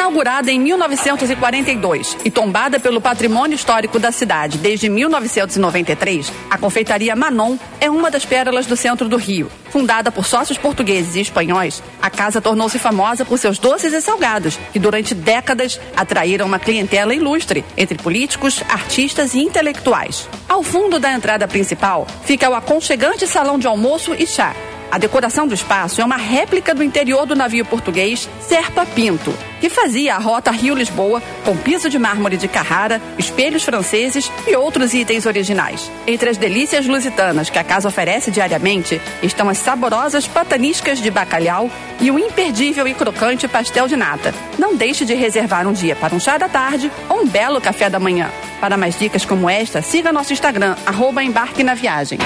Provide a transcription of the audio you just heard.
Inaugurada em 1942 e tombada pelo patrimônio histórico da cidade desde 1993, a confeitaria Manon é uma das pérolas do centro do Rio. Fundada por sócios portugueses e espanhóis, a casa tornou-se famosa por seus doces e salgados, que durante décadas atraíram uma clientela ilustre entre políticos, artistas e intelectuais. Ao fundo da entrada principal fica o aconchegante salão de almoço e chá, a decoração do espaço é uma réplica do interior do navio português Serpa Pinto, que fazia a rota Rio-Lisboa com piso de mármore de Carrara, espelhos franceses e outros itens originais. Entre as delícias lusitanas que a casa oferece diariamente estão as saborosas pataniscas de bacalhau e o imperdível e crocante pastel de nata. Não deixe de reservar um dia para um chá da tarde ou um belo café da manhã. Para mais dicas como esta, siga nosso Instagram, arroba embarque na viagem.